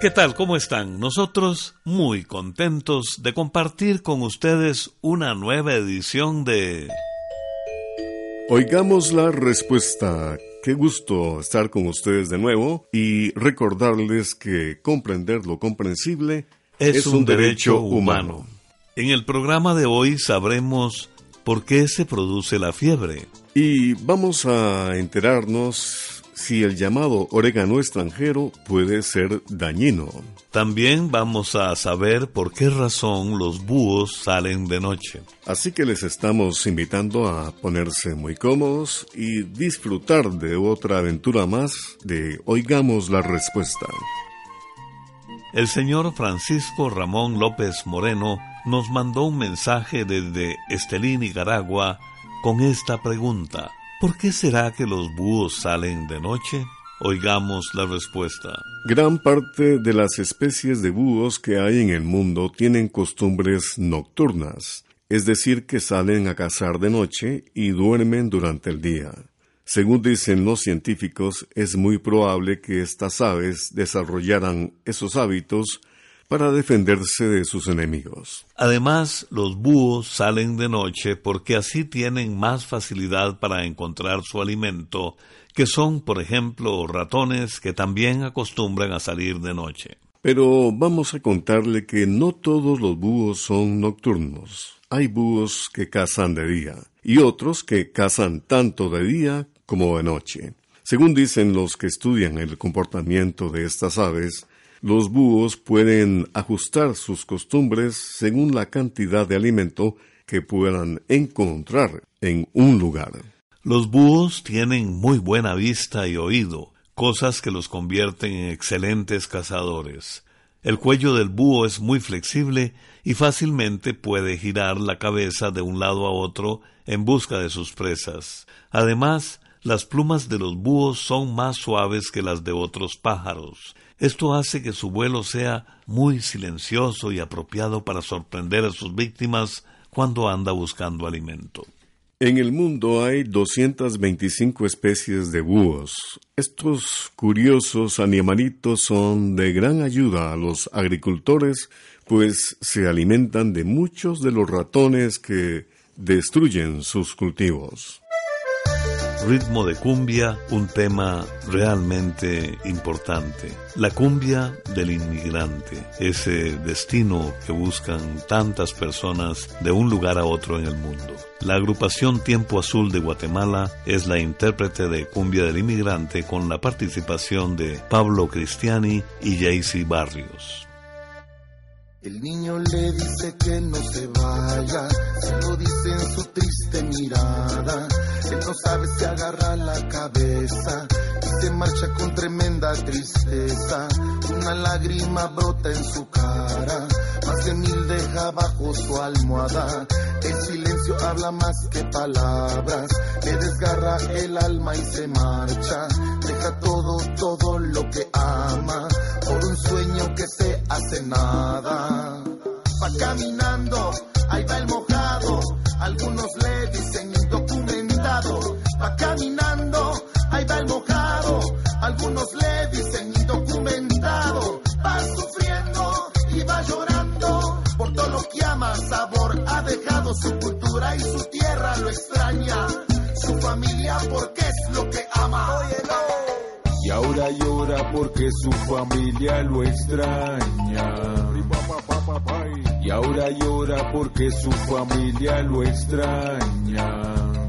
¿Qué tal? ¿Cómo están? Nosotros muy contentos de compartir con ustedes una nueva edición de... Oigamos la respuesta. Qué gusto estar con ustedes de nuevo y recordarles que comprender lo comprensible es, un, derecho, humano. En el programa de hoy sabremos por qué se produce la fiebre. Y vamos a enterarnos si el llamado orégano extranjero puede ser dañino. También vamos a saber por qué razón los búhos salen de noche. Así que les estamos invitando a ponerse muy cómodos y disfrutar de otra aventura más de Oigamos la Respuesta. El señor Francisco Ramón López Moreno nos mandó un mensaje desde Estelí, Nicaragua, con esta pregunta. ¿Por qué será que los búhos salen de noche? Oigamos la respuesta. Gran parte de las especies de búhos que hay en el mundo tienen costumbres nocturnas, es decir, que salen a cazar de noche y duermen durante el día. Según dicen los científicos, es muy probable que estas aves desarrollaran esos hábitos para defenderse de sus enemigos. Además, los búhos salen de noche porque así tienen más facilidad para encontrar su alimento, que son, por ejemplo, ratones que también acostumbran a salir de noche. Pero vamos a contarle que no todos los búhos son nocturnos. Hay búhos que cazan de día y otros que cazan tanto de día como de noche. Según dicen los que estudian el comportamiento de estas aves, los búhos pueden ajustar sus costumbres según la cantidad de alimento que puedan encontrar en un lugar. Los búhos tienen muy buena vista y oído, cosas que los convierten en excelentes cazadores. El cuello del búho es muy flexible y fácilmente puede girar la cabeza de un lado a otro en busca de sus presas. Además, las plumas de los búhos son más suaves que las de otros pájaros. Esto hace que su vuelo sea muy silencioso y apropiado para sorprender a sus víctimas cuando anda buscando alimento. En el mundo hay 225 especies de búhos. Estos curiosos animalitos son de gran ayuda a los agricultores, pues se alimentan de muchos de los ratones que destruyen sus cultivos ritmo de cumbia, un tema realmente importante. La cumbia del inmigrante, ese destino que buscan tantas personas de un lugar a otro en el mundo. La agrupación Tiempo Azul de Guatemala es la intérprete de Cumbia del Inmigrante con la participación de Pablo Cristiani y Jaycee Barrios. El niño le dice que no se vaya, se lo dice en su triste mirada. Él no sabe si agarra la cabeza y se marcha con tremenda tristeza. Una lágrima brota en su cara, más de mil deja bajo su almohada. El silencio habla más que palabras, le desgarra el alma y se marcha. Deja todo, todo lo que ama por un sueño que se hace nada. Va caminando, ahí va el mojado, algunos le dicen indocumentado. Va caminando, ahí va el mojado, algunos le dicen indocumentado. Va sufriendo y va llorando por todo lo que ama, sabor ha dejado su cultura y su tierra lo extraña, su familia porque es lo que ama. Y ahora llora porque su familia lo extraña. Y ahora llora porque su familia lo extraña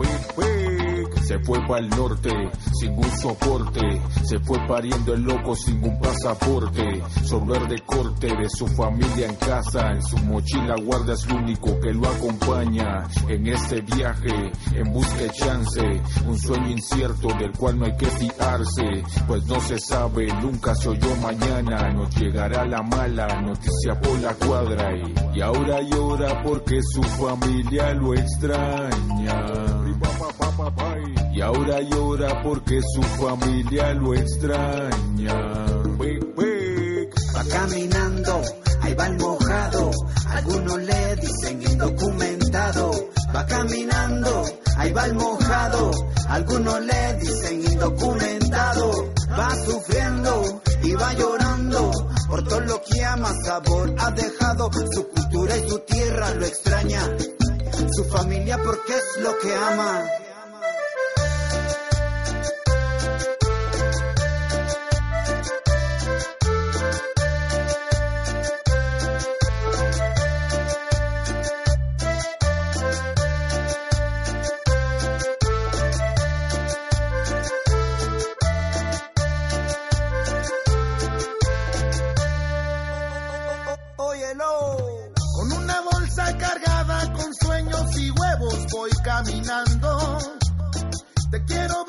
se fue para el norte sin un soporte, se fue pariendo el loco sin un pasaporte, sorber de corte de su familia en casa, en su mochila guarda es lo único que lo acompaña. En este viaje, en busca de chance, un sueño incierto del cual no hay que fiarse, pues no se sabe, nunca se oyó mañana, nos llegará la mala noticia por la cuadra. Y, y ahora llora porque su familia lo extraña y ahora llora porque su familia lo extraña. Va caminando, ahí va el mojado, algunos le dicen indocumentado. Va caminando, ahí va el mojado, algunos le dicen indocumentado. Va sufriendo y va llorando por sabor ha dejado, su cultura y su tierra lo extraña, su familia porque es lo que ama. Con una bolsa cargada con sueños y huevos voy caminando. Te quiero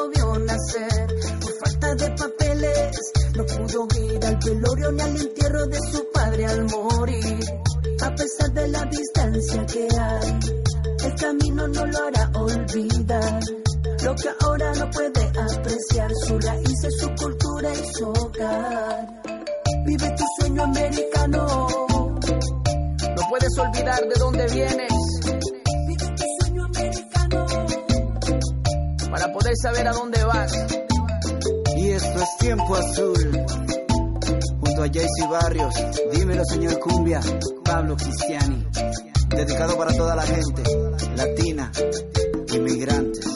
lo vio nacer. Por falta de papeles, no pudo ir al velorio ni al entierro de su padre al morir. A pesar de la distancia que hay, el camino no lo hará olvidar. Lo que ahora no puede apreciar, su raíz es su cultura y su hogar. Vive tu sueño americano. No puedes olvidar de dónde vienes saber a dónde vas. Y esto es tiempo azul. Junto a Jaycee Barrios, dímelo señor Cumbia, Pablo Cristiani. Dedicado para toda la gente, latina, inmigrantes.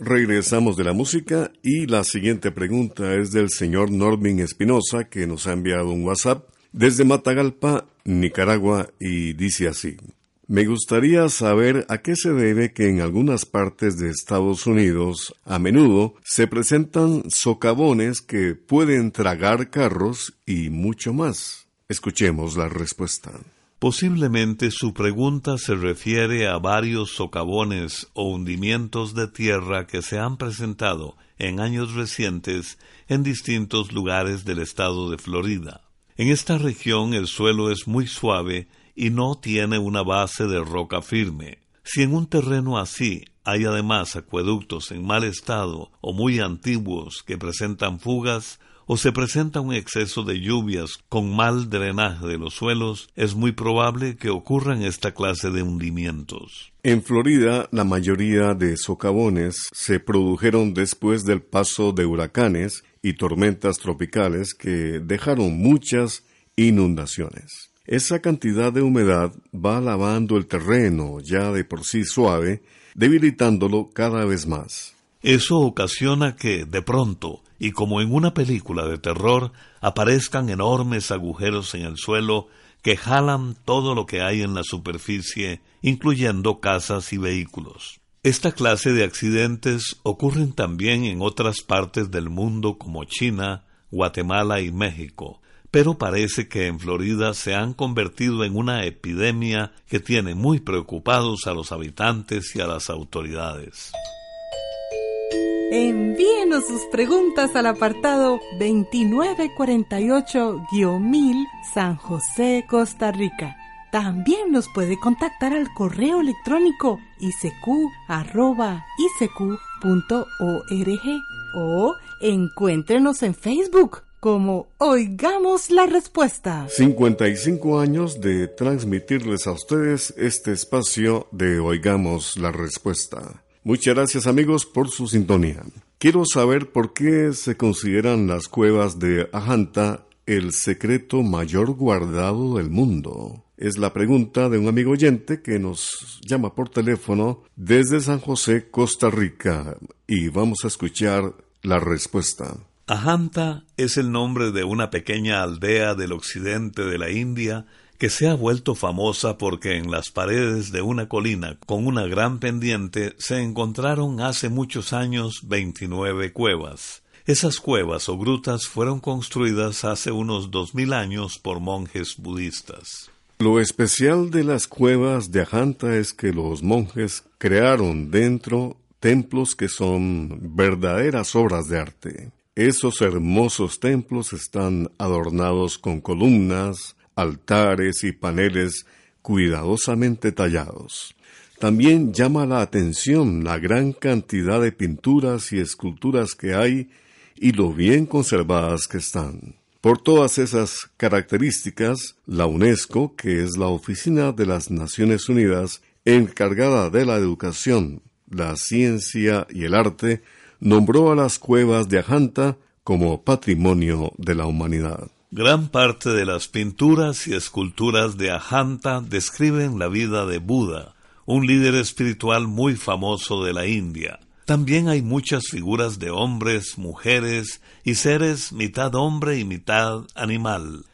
Regresamos de la música y la siguiente pregunta es del señor Normin Espinosa que nos ha enviado un WhatsApp desde Matagalpa, Nicaragua y dice así. Me gustaría saber a qué se debe que en algunas partes de Estados Unidos a menudo se presentan socavones que pueden tragar carros y mucho más. Escuchemos la respuesta. Posiblemente su pregunta se refiere a varios socavones o hundimientos de tierra que se han presentado en años recientes en distintos lugares del estado de Florida. En esta región el suelo es muy suave y no tiene una base de roca firme. Si en un terreno así hay además acueductos en mal estado o muy antiguos que presentan fugas, o se presenta un exceso de lluvias con mal drenaje de los suelos, es muy probable que ocurran esta clase de hundimientos. En Florida, la mayoría de socavones se produjeron después del paso de huracanes y tormentas tropicales que dejaron muchas inundaciones. Esa cantidad de humedad va lavando el terreno ya de por sí suave, debilitándolo cada vez más. Eso ocasiona que, de pronto, y como en una película de terror, aparezcan enormes agujeros en el suelo que jalan todo lo que hay en la superficie, incluyendo casas y vehículos. Esta clase de accidentes ocurren también en otras partes del mundo como China, Guatemala y México, pero parece que en Florida se han convertido en una epidemia que tiene muy preocupados a los habitantes y a las autoridades. Envíenos sus preguntas al apartado 2948-1000 San José, Costa Rica. También nos puede contactar al correo electrónico isq.org o encuéntrenos en Facebook como Oigamos la Respuesta. 55 años de transmitirles a ustedes este espacio de Oigamos la Respuesta. Muchas gracias amigos por su sintonía. Quiero saber por qué se consideran las cuevas de Ajanta el secreto mayor guardado del mundo. Es la pregunta de un amigo oyente que nos llama por teléfono desde San José, Costa Rica, y vamos a escuchar la respuesta. Ajanta es el nombre de una pequeña aldea del occidente de la India que se ha vuelto famosa porque en las paredes de una colina con una gran pendiente se encontraron hace muchos años veintinueve cuevas. Esas cuevas o grutas fueron construidas hace unos dos mil años por monjes budistas. Lo especial de las cuevas de Ajanta es que los monjes crearon dentro templos que son verdaderas obras de arte. Esos hermosos templos están adornados con columnas, altares y paneles cuidadosamente tallados. También llama la atención la gran cantidad de pinturas y esculturas que hay y lo bien conservadas que están. Por todas esas características, la UNESCO, que es la Oficina de las Naciones Unidas encargada de la educación, la ciencia y el arte, nombró a las cuevas de Ajanta como patrimonio de la humanidad. Gran parte de las pinturas y esculturas de Ajanta describen la vida de Buda, un líder espiritual muy famoso de la India. También hay muchas figuras de hombres, mujeres y seres mitad hombre y mitad animal.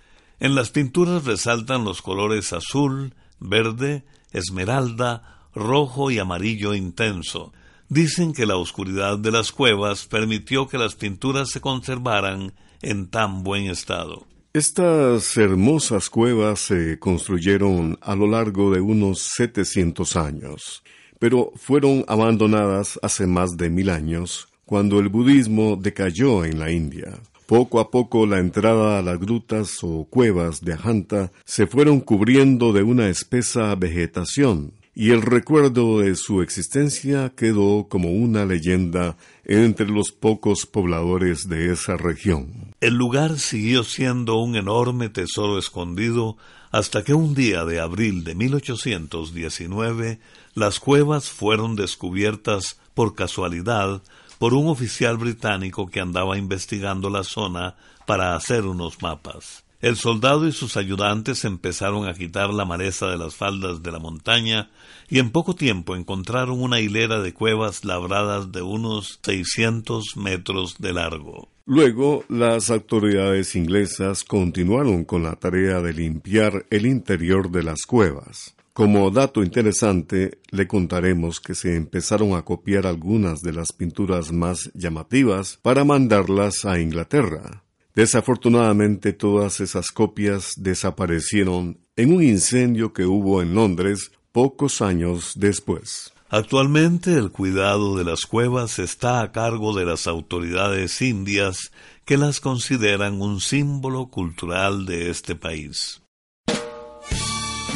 En las pinturas resaltan los colores azul, verde, esmeralda, rojo y amarillo intenso. Dicen que la oscuridad de las cuevas permitió que las pinturas se conservaran en tan buen estado. Estas hermosas cuevas se construyeron a lo largo de unos 700 años, pero fueron abandonadas hace más de mil años, cuando el budismo decayó en la India. Poco a poco la entrada a las grutas o cuevas de Ajanta se fueron cubriendo de una espesa vegetación, y el recuerdo de su existencia quedó como una leyenda entre los pocos pobladores de esa región. El lugar siguió siendo un enorme tesoro escondido hasta que un día de abril de 1819 las cuevas fueron descubiertas por casualidad por un oficial británico que andaba investigando la zona para hacer unos mapas. El soldado y sus ayudantes empezaron a quitar la maleza de las faldas de la montaña y en poco tiempo encontraron una hilera de cuevas labradas de unos 600 metros de largo. Luego, las autoridades inglesas continuaron con la tarea de limpiar el interior de las cuevas. Como dato interesante, le contaremos que se empezaron a copiar algunas de las pinturas más llamativas para mandarlas a Inglaterra. Desafortunadamente todas esas copias desaparecieron en un incendio que hubo en Londres pocos años después. Actualmente el cuidado de las cuevas está a cargo de las autoridades indias que las consideran un símbolo cultural de este país.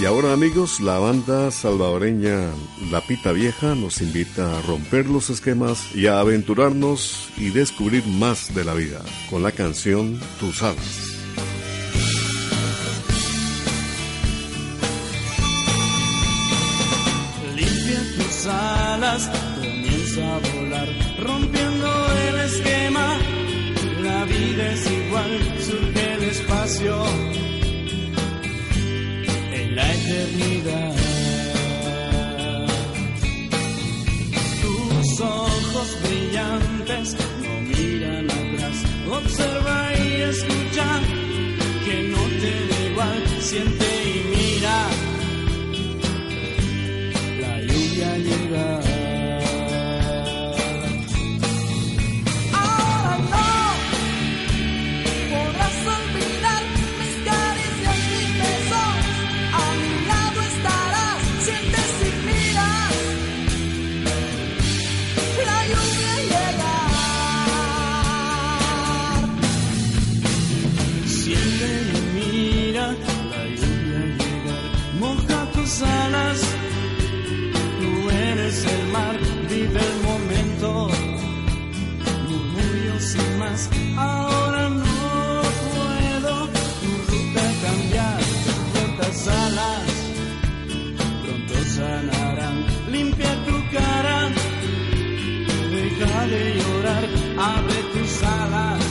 Y ahora amigos, la banda salvadoreña La Pita Vieja nos invita a romper los esquemas y a aventurarnos y descubrir más de la vida con la canción. Limpia tus alas, comienza a volar, rompiendo el esquema. La vida es igual, surge el espacio la eternidad. Tus ojos brillantes no miran atrás, observa abre tus alas.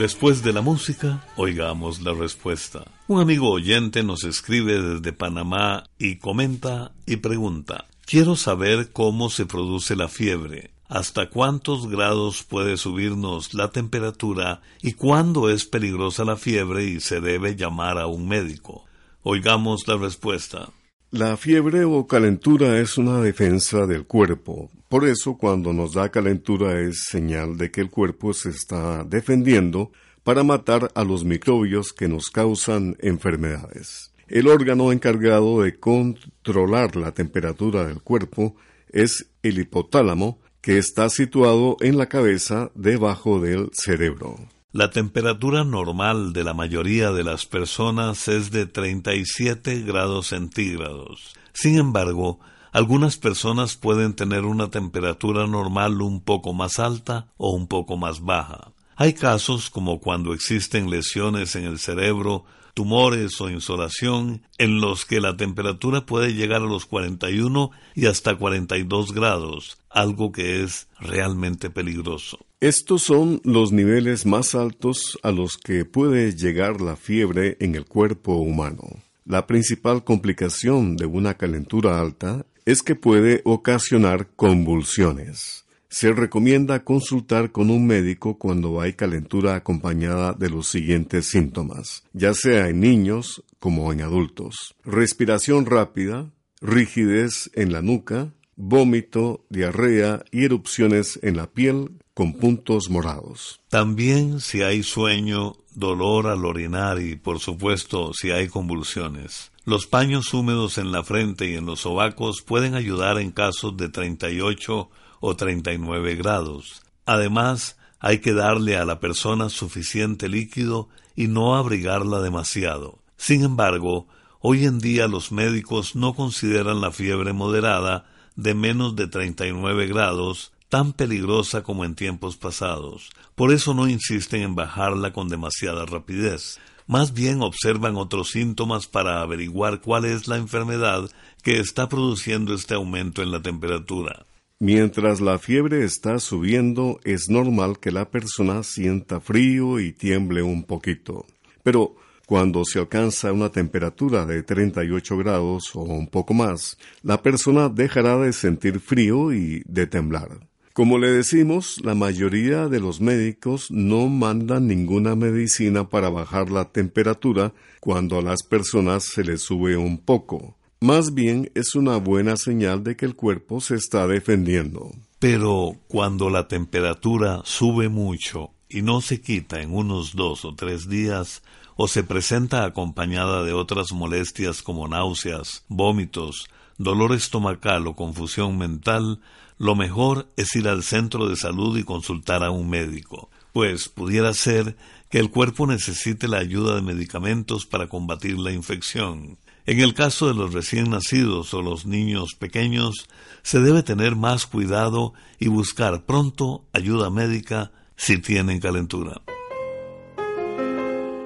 Después de la música, oigamos la respuesta. Un amigo oyente nos escribe desde Panamá y comenta y pregunta, quiero saber cómo se produce la fiebre, hasta cuántos grados puede subirnos la temperatura y cuándo es peligrosa la fiebre y se debe llamar a un médico. Oigamos la respuesta. La fiebre o calentura es una defensa del cuerpo. Por eso cuando nos da calentura es señal de que el cuerpo se está defendiendo para matar a los microbios que nos causan enfermedades. El órgano encargado de controlar la temperatura del cuerpo es el hipotálamo, que está situado en la cabeza debajo del cerebro. La temperatura normal de la mayoría de las personas es de 37 grados centígrados. Sin embargo, algunas personas pueden tener una temperatura normal un poco más alta o un poco más baja. Hay casos como cuando existen lesiones en el cerebro, tumores o insolación en los que la temperatura puede llegar a los 41 y hasta 42 grados, algo que es realmente peligroso. Estos son los niveles más altos a los que puede llegar la fiebre en el cuerpo humano. La principal complicación de una calentura alta es que puede ocasionar convulsiones. Se recomienda consultar con un médico cuando hay calentura acompañada de los siguientes síntomas, ya sea en niños como en adultos. Respiración rápida, rigidez en la nuca, vómito, diarrea y erupciones en la piel puntos morados. También si hay sueño, dolor al orinar y, por supuesto, si hay convulsiones. Los paños húmedos en la frente y en los sobacos pueden ayudar en casos de 38 o 39 grados. Además, hay que darle a la persona suficiente líquido y no abrigarla demasiado. Sin embargo, hoy en día los médicos no consideran la fiebre moderada de menos de 39 grados tan peligrosa como en tiempos pasados. Por eso no insisten en bajarla con demasiada rapidez. Más bien observan otros síntomas para averiguar cuál es la enfermedad que está produciendo este aumento en la temperatura. Mientras la fiebre está subiendo, es normal que la persona sienta frío y tiemble un poquito. Pero cuando se alcanza una temperatura de 38 grados o un poco más, la persona dejará de sentir frío y de temblar. Como le decimos, la mayoría de los médicos no mandan ninguna medicina para bajar la temperatura cuando a las personas se les sube un poco. Más bien es una buena señal de que el cuerpo se está defendiendo. Pero cuando la temperatura sube mucho y no se quita en unos dos o tres días, o se presenta acompañada de otras molestias como náuseas, vómitos, dolor estomacal o confusión mental, lo mejor es ir al centro de salud y consultar a un médico, pues pudiera ser que el cuerpo necesite la ayuda de medicamentos para combatir la infección. En el caso de los recién nacidos o los niños pequeños, se debe tener más cuidado y buscar pronto ayuda médica si tienen calentura.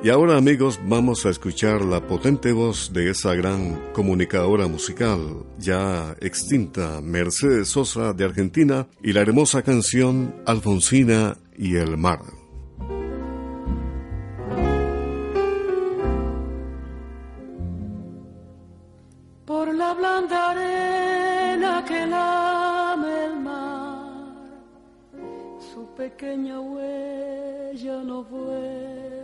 Y ahora amigos vamos a escuchar la potente voz de esa gran comunicadora musical ya extinta Mercedes Sosa de Argentina y la hermosa canción Alfonsina y el mar. Por la blanda arena que lame el mar, su pequeña huella no vuelve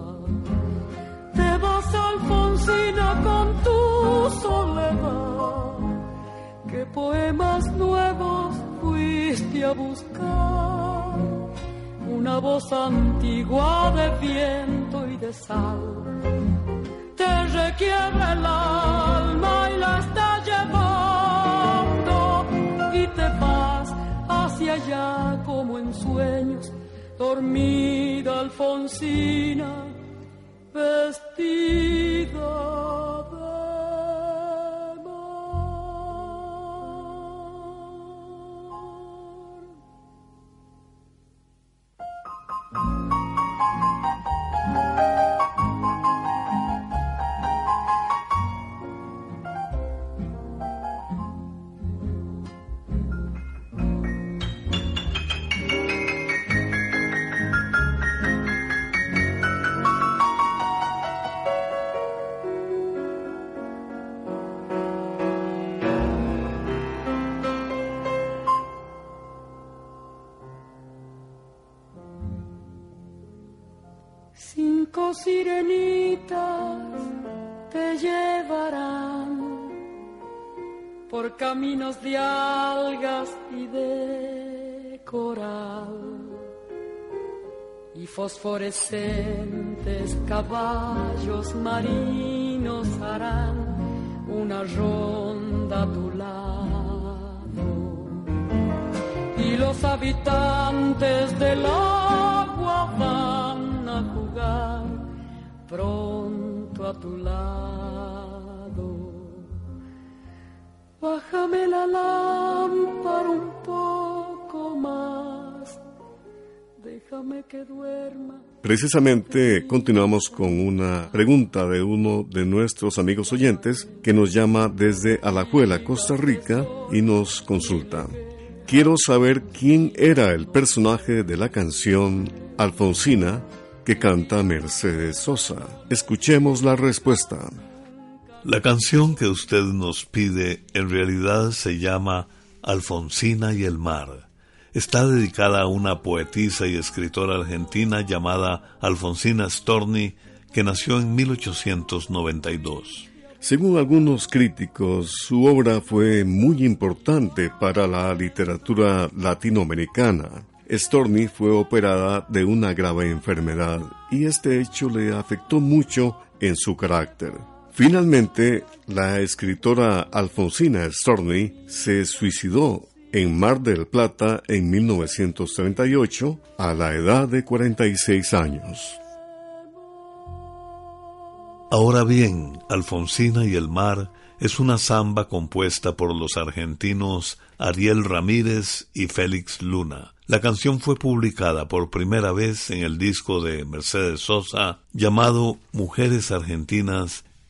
Alfonsina con tu soledad. ¿Qué poemas nuevos fuiste a buscar? Una voz antigua de viento y de sal. Te requiebra el alma y la está llevando. Y te vas hacia allá como en sueños. Dormida Alfonsina vestida caminos de algas y de coral y fosforescentes caballos marinos harán una ronda a tu lado y los habitantes del agua van a jugar pronto a tu lado. Bájame la lámpara un poco más, déjame que duerma. Precisamente continuamos con una pregunta de uno de nuestros amigos oyentes que nos llama desde Alajuela, Costa Rica, y nos consulta. Quiero saber quién era el personaje de la canción Alfonsina que canta Mercedes Sosa. Escuchemos la respuesta. La canción que usted nos pide en realidad se llama Alfonsina y el mar. Está dedicada a una poetisa y escritora argentina llamada Alfonsina Storni, que nació en 1892. Según algunos críticos, su obra fue muy importante para la literatura latinoamericana. Storni fue operada de una grave enfermedad y este hecho le afectó mucho en su carácter. Finalmente, la escritora Alfonsina Storni se suicidó en Mar del Plata en 1938 a la edad de 46 años. Ahora bien, Alfonsina y el mar es una samba compuesta por los argentinos Ariel Ramírez y Félix Luna. La canción fue publicada por primera vez en el disco de Mercedes Sosa llamado Mujeres Argentinas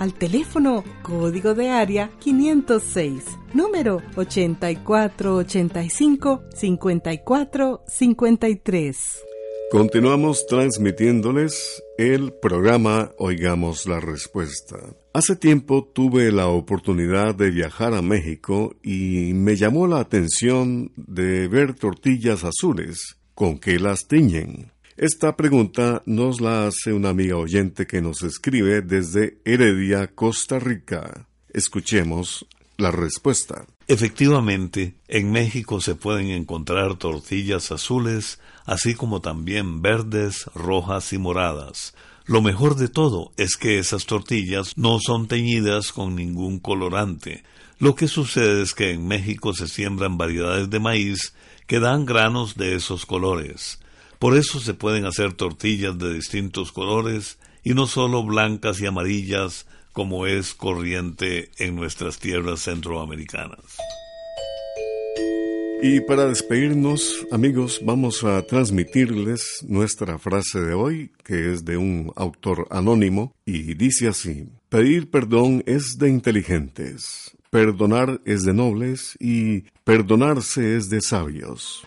al teléfono código de área 506, número 8485 5453. Continuamos transmitiéndoles el programa Oigamos la Respuesta. Hace tiempo tuve la oportunidad de viajar a México y me llamó la atención de ver tortillas azules. ¿Con qué las tiñen? Esta pregunta nos la hace una amiga oyente que nos escribe desde Heredia, Costa Rica. Escuchemos la respuesta. Efectivamente, en México se pueden encontrar tortillas azules, así como también verdes, rojas y moradas. Lo mejor de todo es que esas tortillas no son teñidas con ningún colorante. Lo que sucede es que en México se siembran variedades de maíz que dan granos de esos colores. Por eso se pueden hacer tortillas de distintos colores y no solo blancas y amarillas como es corriente en nuestras tierras centroamericanas. Y para despedirnos, amigos, vamos a transmitirles nuestra frase de hoy, que es de un autor anónimo, y dice así, pedir perdón es de inteligentes, perdonar es de nobles y perdonarse es de sabios.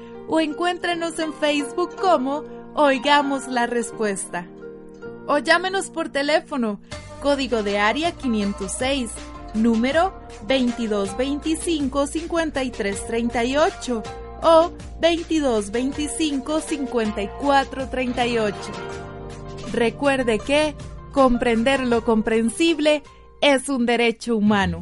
o encuéntrenos en Facebook como Oigamos la Respuesta. O llámenos por teléfono, código de área 506, número 2225-5338 o 2225-5438. Recuerde que comprender lo comprensible es un derecho humano.